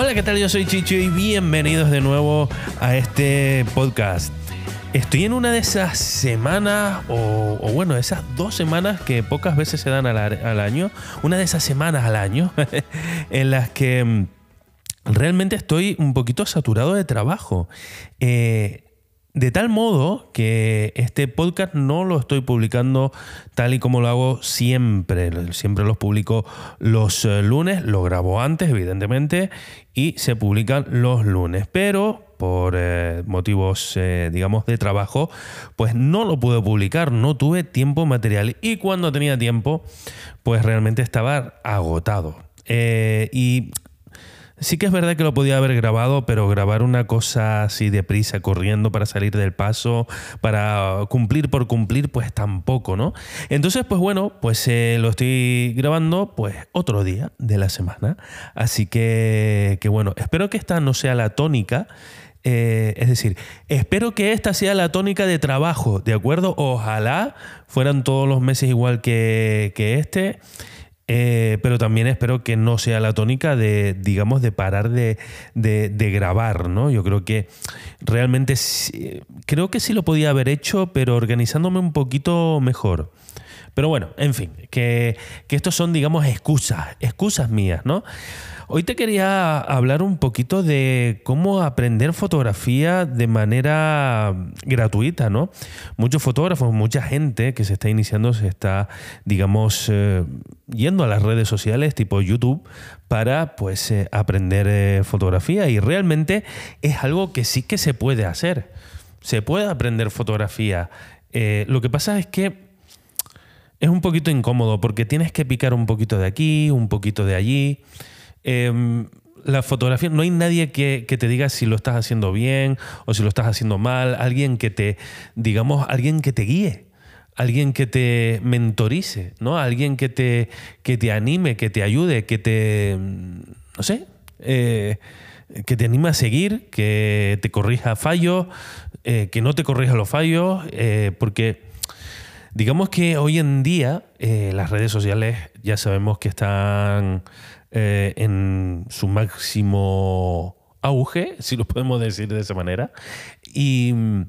Hola, ¿qué tal? Yo soy Chicho y bienvenidos de nuevo a este podcast. Estoy en una de esas semanas, o, o bueno, esas dos semanas que pocas veces se dan al, al año, una de esas semanas al año en las que mm, realmente estoy un poquito saturado de trabajo. Eh, de tal modo que este podcast no lo estoy publicando tal y como lo hago siempre. Siempre los publico los eh, lunes, lo grabo antes, evidentemente, y se publican los lunes. Pero por eh, motivos, eh, digamos, de trabajo, pues no lo pude publicar, no tuve tiempo material. Y cuando tenía tiempo, pues realmente estaba agotado. y Sí que es verdad que lo podía haber grabado, pero grabar una cosa así deprisa, corriendo para salir del paso, para cumplir por cumplir, pues tampoco, ¿no? Entonces, pues bueno, pues eh, lo estoy grabando pues otro día de la semana. Así que, que bueno, espero que esta no sea la tónica. Eh, es decir, espero que esta sea la tónica de trabajo, ¿de acuerdo? Ojalá fueran todos los meses igual que, que este. Eh, pero también espero que no sea la tónica de, digamos, de parar de, grabar, ¿no? Yo creo que realmente creo que sí lo podía haber hecho, pero organizándome un poquito mejor. Pero bueno, en fin, que, que estos son, digamos, excusas, excusas mías, ¿no? Hoy te quería hablar un poquito de cómo aprender fotografía de manera gratuita, ¿no? Muchos fotógrafos, mucha gente que se está iniciando se está, digamos, eh, yendo a las redes sociales tipo YouTube para pues eh, aprender eh, fotografía y realmente es algo que sí que se puede hacer. Se puede aprender fotografía. lo que pasa es que es un poquito incómodo porque tienes que picar un poquito de aquí, un poquito de allí. Em, la fotografía, no hay nadie que, te diga si lo estás haciendo bien o si lo estás haciendo mal, alguien que te, digamos, alguien que te guíe, alguien que te mentorice, ¿no? Alguien que te, que te anime, que te ayude, que te, no sé, eh, que te anime a seguir, que te corrija fallos, eh, que no te corrija los fallos, eh, porque digamos que hoy en día las redes sociales ya sabemos que están eh, en su máximo auge, si lo podemos decir de esa manera. Y mm,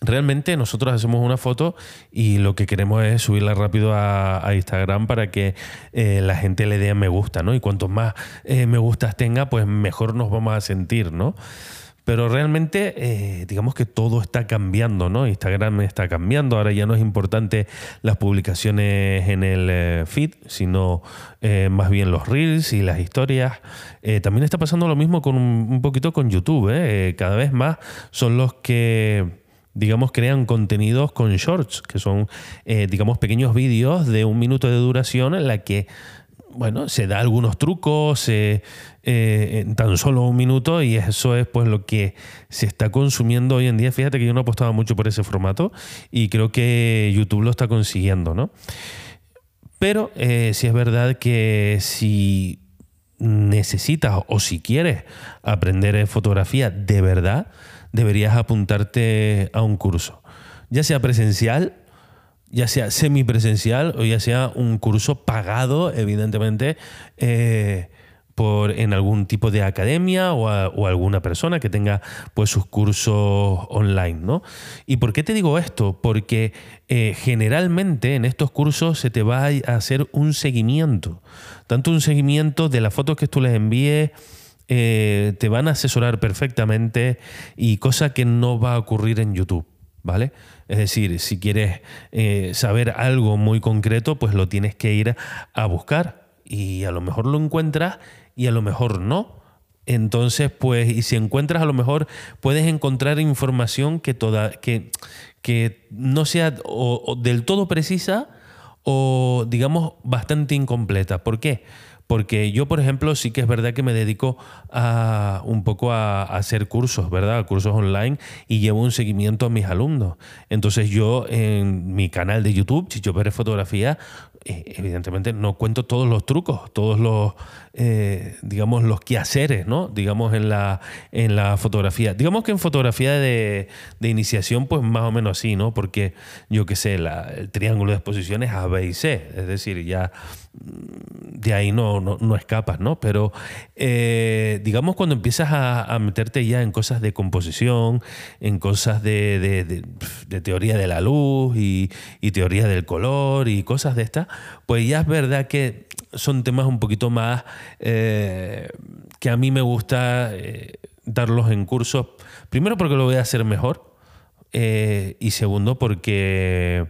realmente nosotros hacemos una foto y lo que queremos es subirla rápido a, Instagram para que eh, la gente le dé me gusta, ¿no? Y cuanto más eh, me gustas tenga, pues mejor nos vamos a sentir, ¿no? Pero realmente, eh, digamos que todo está cambiando, ¿no? Instagram está cambiando. Ahora ya no es importante las publicaciones en el eh, feed, sino eh, más bien los reels y las historias. también está pasando lo mismo con un, poquito con YouTube. Cada vez más son los que digamos, crean contenidos con shorts, que son, digamos, pequeños vídeos de un minuto de duración en la que bueno, se da algunos trucos eh, en tan solo un minuto y eso es pues lo que se está consumiendo hoy en día. Fíjate que yo no apostaba mucho por ese formato y creo que YouTube lo está consiguiendo, ¿no? Pero eh, sí es verdad que si necesitas o si quieres aprender fotografía de verdad, deberías apuntarte a un curso, ya sea presencial ya sea semipresencial o ya sea un curso pagado, evidentemente, eh, por, en algún tipo de academia o, alguna persona que tenga pues, sus cursos online. ¿no? ¿Y por qué te digo esto? Porque eh, generalmente en estos cursos se te va a hacer un seguimiento, tanto un seguimiento de las fotos que tú les envíes, eh, te van a asesorar perfectamente y cosa que no va a ocurrir en YouTube. ¿Vale? Es decir, si quieres eh, saber algo muy concreto, pues lo tienes que ir a buscar y a lo mejor lo encuentras y a lo mejor no. Entonces, pues, y si encuentras a lo mejor puedes encontrar información que, toda, que, que no sea del todo precisa o digamos bastante incompleta. ¿Por qué? Porque yo, por ejemplo, sí que es verdad que me dedico a, un poco a, hacer cursos, ¿verdad? Cursos online y llevo un seguimiento a mis alumnos. Entonces yo en mi canal de YouTube, Chicho Pérez Fotografía, eh, evidentemente no cuento todos los trucos, todos los, eh, digamos, los quehaceres, ¿no? Digamos, en la, en la fotografía. Digamos que en fotografía de, iniciación, pues más o menos así, ¿no? Porque yo qué sé, el triángulo de exposiciones A, B y C. Es decir, ya mm, de ahí no, no, escapas, ¿no? Pero eh, digamos cuando empiezas a, meterte ya en cosas de composición, en cosas de, teoría de la luz y, y teoría del color y cosas de estas, pues ya es verdad que son temas un poquito más eh, que a mí me gusta eh, darlos en cursos. Primero porque lo voy a hacer mejor eh, y segundo porque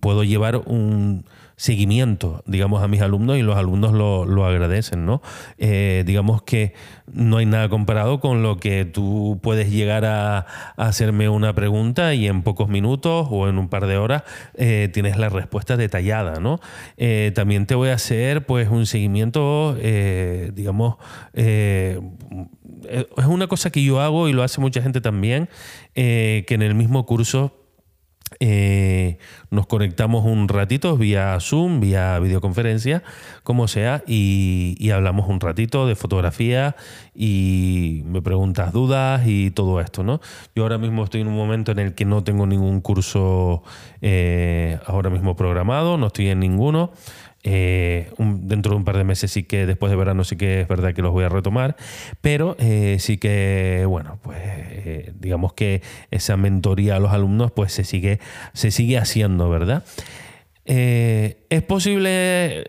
puedo llevar un seguimiento, digamos, a mis alumnos y los alumnos lo, agradecen, ¿no? Eh, digamos que no hay nada comparado con lo que tú puedes llegar a, hacerme una pregunta y en pocos minutos o en un par de horas eh, tienes la respuesta detallada, ¿no? Eh, también te voy a hacer, pues, un seguimiento, digamos, es una cosa que yo hago y lo hace mucha gente también, que en el mismo curso eh, nos conectamos un ratito vía Zoom, vía videoconferencia, como sea, y, hablamos un ratito de fotografía y me preguntas dudas y todo esto, ¿no? Yo ahora mismo estoy en un momento en el que no tengo ningún curso eh, ahora mismo programado, no estoy en ninguno. Eh, dentro de un par de meses sí que después de verano sí que es verdad que los voy a retomar, pero eh, sí que, bueno, pues eh, digamos que esa mentoría a los alumnos pues se sigue, se sigue haciendo, ¿verdad? es posible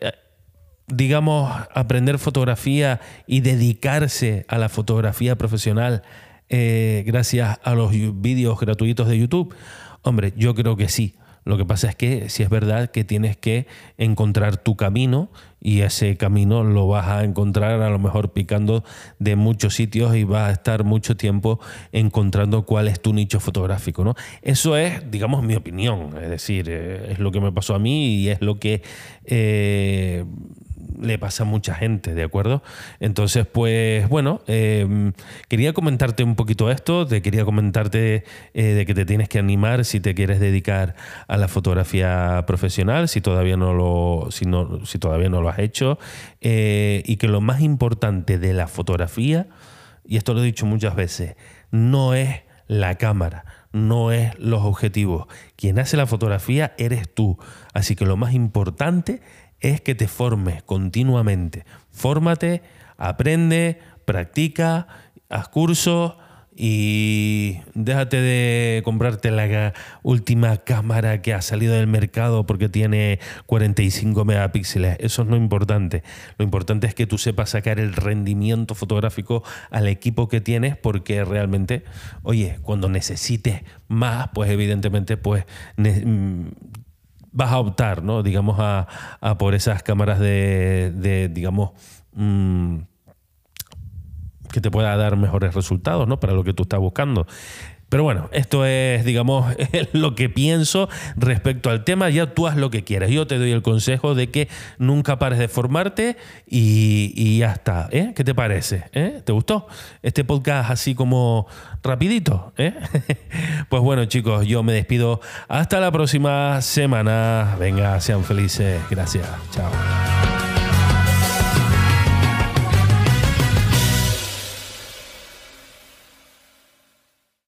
digamos, aprender fotografía y dedicarse a la fotografía profesional gracias a los vídeos gratuitos de YouTube? Hombre, yo creo que sí. Lo que pasa es que si es verdad que tienes que encontrar tu camino y ese camino lo vas a encontrar a lo mejor picando de muchos sitios y vas a estar mucho tiempo encontrando cuál es tu nicho fotográfico. ¿no? Eso es, digamos, mi opinión. Es decir, eh, es lo que me pasó a mí y es lo que... Eh, le pasa a mucha gente, ¿de acuerdo? Entonces, pues bueno, em, quería comentarte un poquito esto, te quería comentarte eh, de que te tienes que animar si te quieres dedicar a la fotografía profesional, si todavía no lo, si no, si todavía no lo has hecho, eh, y que lo más importante de la fotografía, y esto lo he dicho muchas veces, no es la cámara, no es los objetivos. Quien hace la fotografía eres tú. Así que lo más importante es que te formes continuamente. Fórmate, aprende, practica, haz cursos y déjate de comprarte la última cámara que ha salido del mercado porque tiene 45 megapíxeles. Eso es lo importante. Lo importante es que tú sepas sacar el rendimiento fotográfico al equipo que tienes porque realmente, oye, cuando necesites más, pues evidentemente pues mm, vas a optar, ¿no? Digamos, a, por esas cámaras de, digamos, mm, que te pueda dar mejores resultados, ¿no? Para lo que tú estás buscando. Pero bueno, esto es, digamos, lo que pienso respecto al tema. Ya tú haz lo que quieras. Yo te doy el consejo de que nunca pares de formarte y, ya está. ¿eh? ¿Qué te parece? ¿Eh? ¿Te gustó este podcast así como rapidito? ¿eh? pues bueno, chicos, yo me despido. Hasta la próxima semana. Venga, sean felices. Gracias. Chao.